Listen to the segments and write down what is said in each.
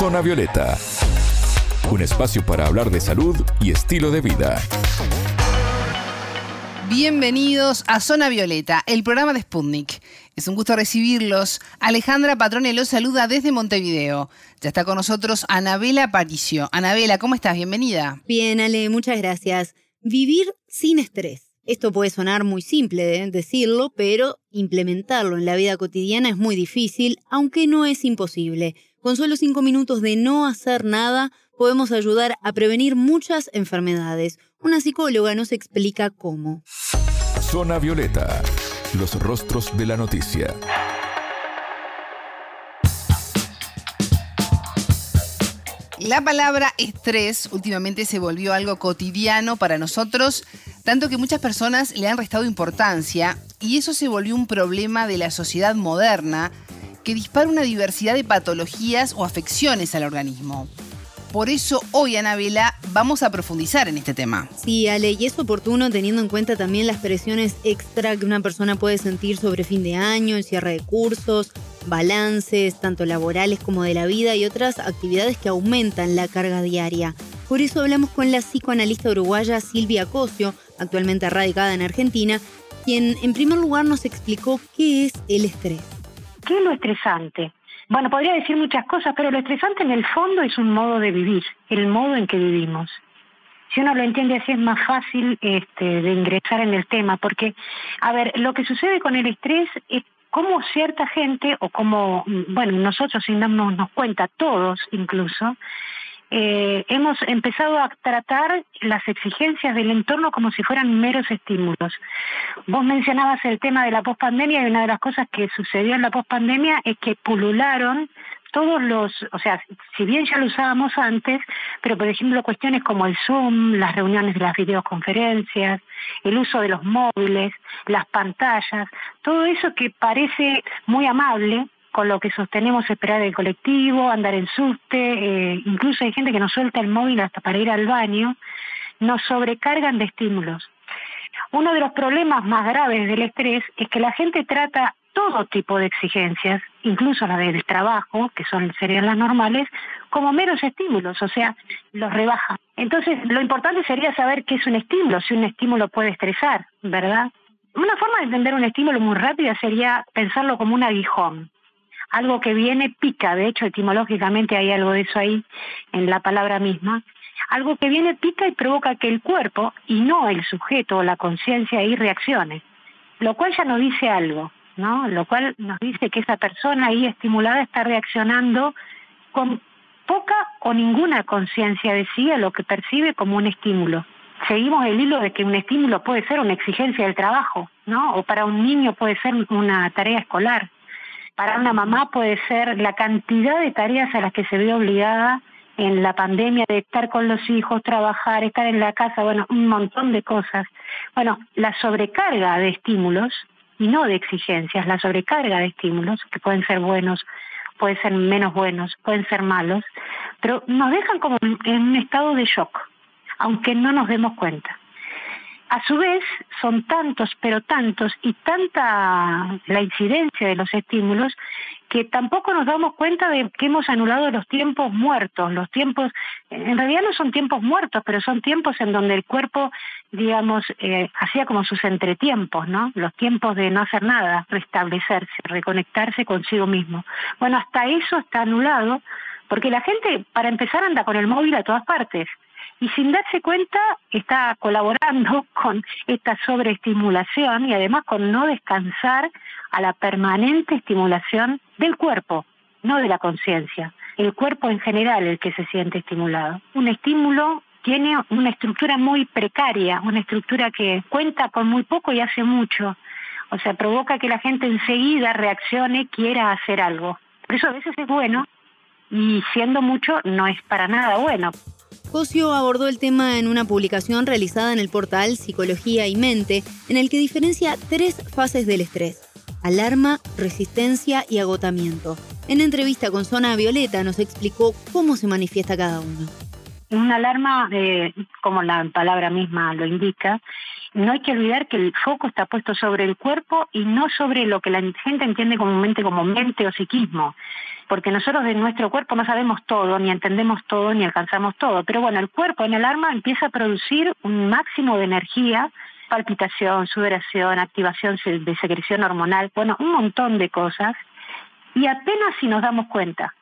Zona Violeta, un espacio para hablar de salud y estilo de vida. Bienvenidos a Zona Violeta, el programa de Sputnik. Es un gusto recibirlos. Alejandra Patrone los saluda desde Montevideo. Ya está con nosotros Anabela Paricio. Anabela, ¿cómo estás? Bienvenida. Bien, Ale, muchas gracias. Vivir sin estrés. Esto puede sonar muy simple ¿eh? decirlo, pero implementarlo en la vida cotidiana es muy difícil, aunque no es imposible. Con solo cinco minutos de no hacer nada, podemos ayudar a prevenir muchas enfermedades. Una psicóloga nos explica cómo. Zona Violeta, los rostros de la noticia. La palabra estrés últimamente se volvió algo cotidiano para nosotros, tanto que muchas personas le han restado importancia y eso se volvió un problema de la sociedad moderna que dispara una diversidad de patologías o afecciones al organismo. Por eso hoy, Anabela, vamos a profundizar en este tema. Sí, Ale, y es oportuno teniendo en cuenta también las presiones extra que una persona puede sentir sobre fin de año, el cierre de cursos, balances, tanto laborales como de la vida y otras actividades que aumentan la carga diaria. Por eso hablamos con la psicoanalista uruguaya Silvia Cosio, actualmente radicada en Argentina, quien en primer lugar nos explicó qué es el estrés. ¿Qué es lo estresante? Bueno, podría decir muchas cosas, pero lo estresante en el fondo es un modo de vivir, el modo en que vivimos. Si uno lo entiende así es más fácil este, de ingresar en el tema, porque, a ver, lo que sucede con el estrés es cómo cierta gente, o como, bueno, nosotros sin darnos cuenta, todos incluso, eh, hemos empezado a tratar las exigencias del entorno como si fueran meros estímulos. Vos mencionabas el tema de la pospandemia y una de las cosas que sucedió en la pospandemia es que pulularon todos los, o sea, si bien ya lo usábamos antes, pero por ejemplo cuestiones como el Zoom, las reuniones de las videoconferencias, el uso de los móviles, las pantallas, todo eso que parece muy amable, con lo que sostenemos esperar el colectivo, andar en subte, eh, incluso hay gente que nos suelta el móvil hasta para ir al baño, nos sobrecargan de estímulos. Uno de los problemas más graves del estrés es que la gente trata todo tipo de exigencias, incluso la del trabajo, que son serían las normales, como meros estímulos, o sea, los rebaja. Entonces, lo importante sería saber qué es un estímulo, si un estímulo puede estresar, ¿verdad? Una forma de entender un estímulo muy rápida sería pensarlo como un aguijón algo que viene pica, de hecho etimológicamente hay algo de eso ahí en la palabra misma, algo que viene pica y provoca que el cuerpo y no el sujeto o la conciencia ahí reaccione, lo cual ya nos dice algo, ¿no? Lo cual nos dice que esa persona ahí estimulada está reaccionando con poca o ninguna conciencia de sí a lo que percibe como un estímulo. Seguimos el hilo de que un estímulo puede ser una exigencia del trabajo, ¿no? O para un niño puede ser una tarea escolar para una mamá puede ser la cantidad de tareas a las que se ve obligada en la pandemia de estar con los hijos, trabajar, estar en la casa, bueno, un montón de cosas. Bueno, la sobrecarga de estímulos y no de exigencias, la sobrecarga de estímulos, que pueden ser buenos, pueden ser menos buenos, pueden ser malos, pero nos dejan como en un estado de shock, aunque no nos demos cuenta. A su vez, son tantos, pero tantos, y tanta la incidencia de los estímulos, que tampoco nos damos cuenta de que hemos anulado los tiempos muertos. Los tiempos, en realidad no son tiempos muertos, pero son tiempos en donde el cuerpo, digamos, eh, hacía como sus entretiempos, ¿no? Los tiempos de no hacer nada, restablecerse, reconectarse consigo mismo. Bueno, hasta eso está anulado, porque la gente, para empezar, anda con el móvil a todas partes y sin darse cuenta está colaborando con esta sobreestimulación y además con no descansar a la permanente estimulación del cuerpo, no de la conciencia. El cuerpo en general el que se siente estimulado. Un estímulo tiene una estructura muy precaria, una estructura que cuenta con muy poco y hace mucho. O sea, provoca que la gente enseguida reaccione, quiera hacer algo. Por eso a veces es bueno y siendo mucho no es para nada bueno. Cosio abordó el tema en una publicación realizada en el portal Psicología y Mente, en el que diferencia tres fases del estrés. Alarma, resistencia y agotamiento. En entrevista con Zona Violeta nos explicó cómo se manifiesta cada uno. Una alarma, eh, como la palabra misma lo indica, no hay que olvidar que el foco está puesto sobre el cuerpo y no sobre lo que la gente entiende comúnmente como mente o psiquismo, porque nosotros de nuestro cuerpo no sabemos todo, ni entendemos todo, ni alcanzamos todo, pero bueno, el cuerpo en el arma empieza a producir un máximo de energía, palpitación, sudoración, activación de secreción hormonal, bueno, un montón de cosas, y apenas si nos damos cuenta.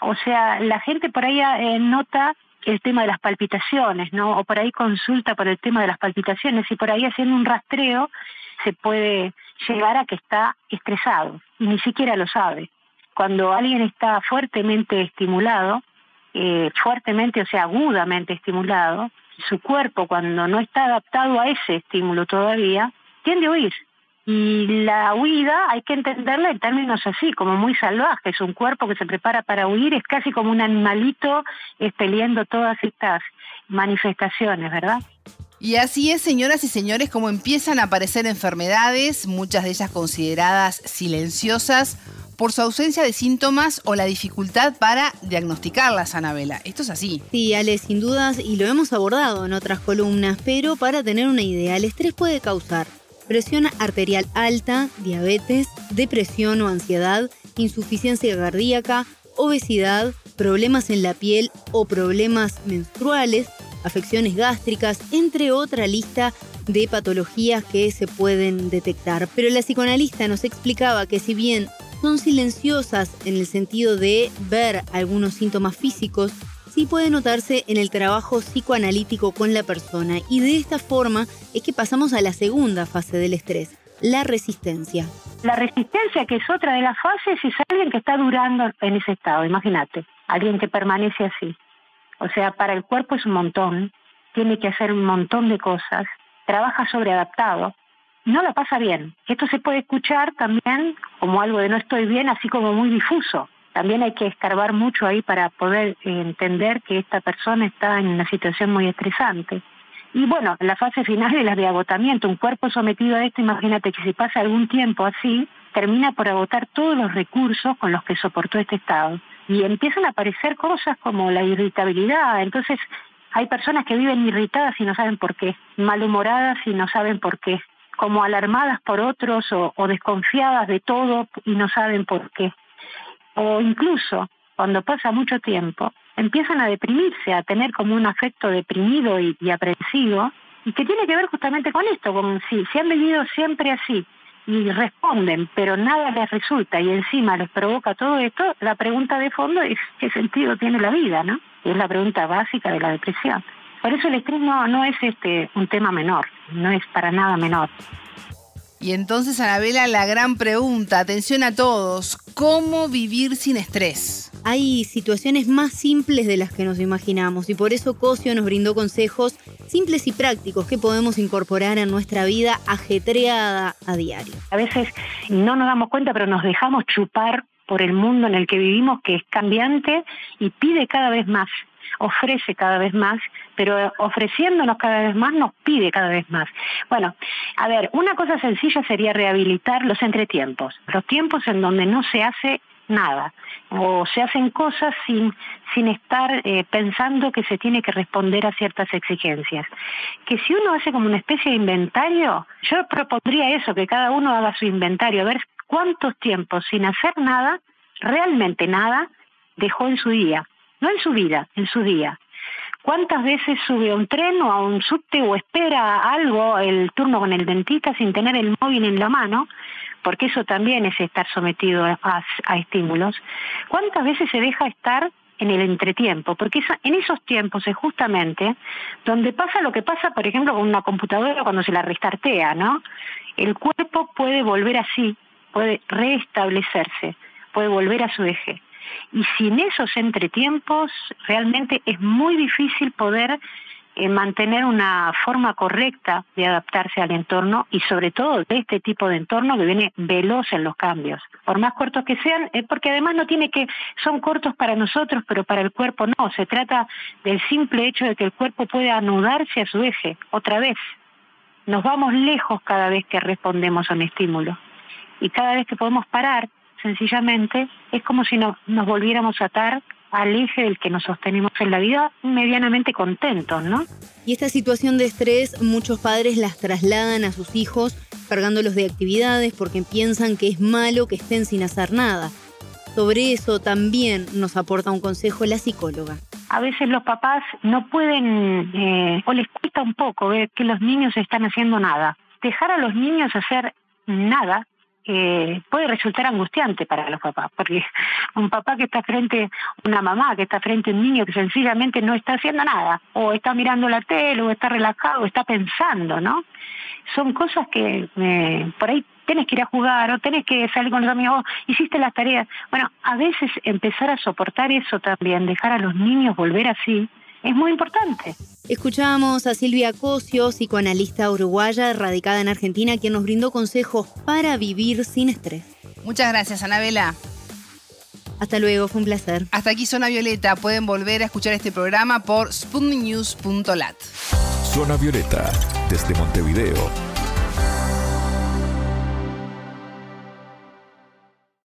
O sea, la gente por ahí eh, nota el tema de las palpitaciones, ¿no? O por ahí consulta por el tema de las palpitaciones y por ahí haciendo un rastreo se puede llegar a que está estresado y ni siquiera lo sabe. Cuando alguien está fuertemente estimulado, eh, fuertemente, o sea, agudamente estimulado, su cuerpo cuando no está adaptado a ese estímulo todavía, tiende a huir. Y la huida hay que entenderla en términos así, como muy salvajes. Un cuerpo que se prepara para huir es casi como un animalito expeliendo todas estas manifestaciones, ¿verdad? Y así es, señoras y señores, como empiezan a aparecer enfermedades, muchas de ellas consideradas silenciosas, por su ausencia de síntomas o la dificultad para diagnosticarlas, Anabela. Esto es así. Sí, Ale, sin dudas, y lo hemos abordado en otras columnas, pero para tener una idea, el estrés puede causar presión arterial alta, diabetes, depresión o ansiedad, insuficiencia cardíaca, obesidad, problemas en la piel o problemas menstruales, afecciones gástricas, entre otra lista de patologías que se pueden detectar. Pero la psicoanalista nos explicaba que si bien son silenciosas en el sentido de ver algunos síntomas físicos, sí puede notarse en el trabajo psicoanalítico con la persona y de esta forma es que pasamos a la segunda fase del estrés, la resistencia. La resistencia, que es otra de las fases, es alguien que está durando en ese estado, imagínate, alguien que permanece así. O sea, para el cuerpo es un montón, tiene que hacer un montón de cosas, trabaja sobreadaptado, no la pasa bien. Esto se puede escuchar también como algo de no estoy bien, así como muy difuso también hay que escarbar mucho ahí para poder eh, entender que esta persona está en una situación muy estresante. Y bueno, la fase final es la de agotamiento. Un cuerpo sometido a esto, imagínate que si pasa algún tiempo así, termina por agotar todos los recursos con los que soportó este estado. Y empiezan a aparecer cosas como la irritabilidad. Entonces, hay personas que viven irritadas y no saben por qué, malhumoradas y no saben por qué, como alarmadas por otros o desconfiadas de todo y no saben por qué o incluso cuando pasa mucho tiempo, empiezan a deprimirse, a tener como un afecto deprimido y, aprensivo, y que tiene que ver justamente con esto, con si, si han vivido siempre así y responden, pero nada les resulta y encima les provoca todo esto, la pregunta de fondo es qué sentido tiene la vida, ¿no? Es la pregunta básica de la depresión. Por eso el estrés no, no es este un tema menor, no es para nada menor. Y entonces, Anabela, la gran pregunta, atención a todos, ¿cómo vivir sin estrés? Hay situaciones más simples de las que nos imaginamos y por eso Cosio nos brindó consejos simples y prácticos que podemos incorporar a nuestra vida ajetreada a diario. A veces no nos damos cuenta, pero nos dejamos chupar por el mundo en el que vivimos, que es cambiante y pide cada vez más ofrece cada vez más, pero ofreciéndonos cada vez más nos pide cada vez más. Bueno, a ver, una cosa sencilla sería rehabilitar los entretiempos, los tiempos en donde no se hace nada o se hacen cosas sin sin estar eh, pensando que se tiene que responder a ciertas exigencias. Que si uno hace como una especie de inventario, yo propondría eso, que cada uno haga su inventario, a ver cuántos tiempos sin hacer nada, realmente nada, dejó en su día no en su vida, en su día. ¿Cuántas veces sube a un tren o a un subte o espera algo, el turno con el dentista sin tener el móvil en la mano? Porque eso también es estar sometido a, estímulos. ¿Cuántas veces se deja estar en el entretiempo? Porque en esos tiempos es justamente donde pasa lo que pasa, por ejemplo, con una computadora cuando se la restartea, ¿no? El cuerpo puede volver así, puede restablecerse, puede volver a su eje. Y sin esos entretiempos, realmente es muy difícil poder eh, mantener una forma correcta de adaptarse al entorno y sobre todo de este tipo de entorno que viene veloz en los cambios. Por más cortos que sean, es porque además no tiene que, son cortos para nosotros, pero para el cuerpo no. Se trata del simple hecho de que el cuerpo puede anudarse a su eje otra vez. Nos vamos lejos cada vez que respondemos a un estímulo. Y cada vez que podemos parar, sencillamente es como si nos volviéramos a atar al eje del que nos sostenemos en la vida medianamente contentos, ¿no? Y esta situación de estrés muchos padres las trasladan a sus hijos cargándolos de actividades porque piensan que es malo que estén sin hacer nada. Sobre eso también nos aporta un consejo la psicóloga. A veces los papás no pueden eh, o les cuesta un poco ver que los niños están haciendo nada. Dejar a los niños hacer nada eh, puede resultar angustiante para los papás, porque un papá que está frente, una mamá que está frente a un niño que sencillamente no está haciendo nada, o está mirando la tele, o está relajado, o está pensando, ¿no? Son cosas que eh, por ahí tenés que ir a jugar o tenés que salir con los amigos, hiciste las tareas. Bueno, a veces empezar a soportar eso también, dejar a los niños volver así, es muy importante. Escuchamos a Silvia Cosio, psicoanalista uruguaya radicada en Argentina, quien nos brindó consejos para vivir sin estrés. Muchas gracias, Anabela. Hasta luego, fue un placer. Hasta aquí Zona Violeta. Pueden volver a escuchar este programa por sputniknews.lat. Zona Violeta, desde Montevideo,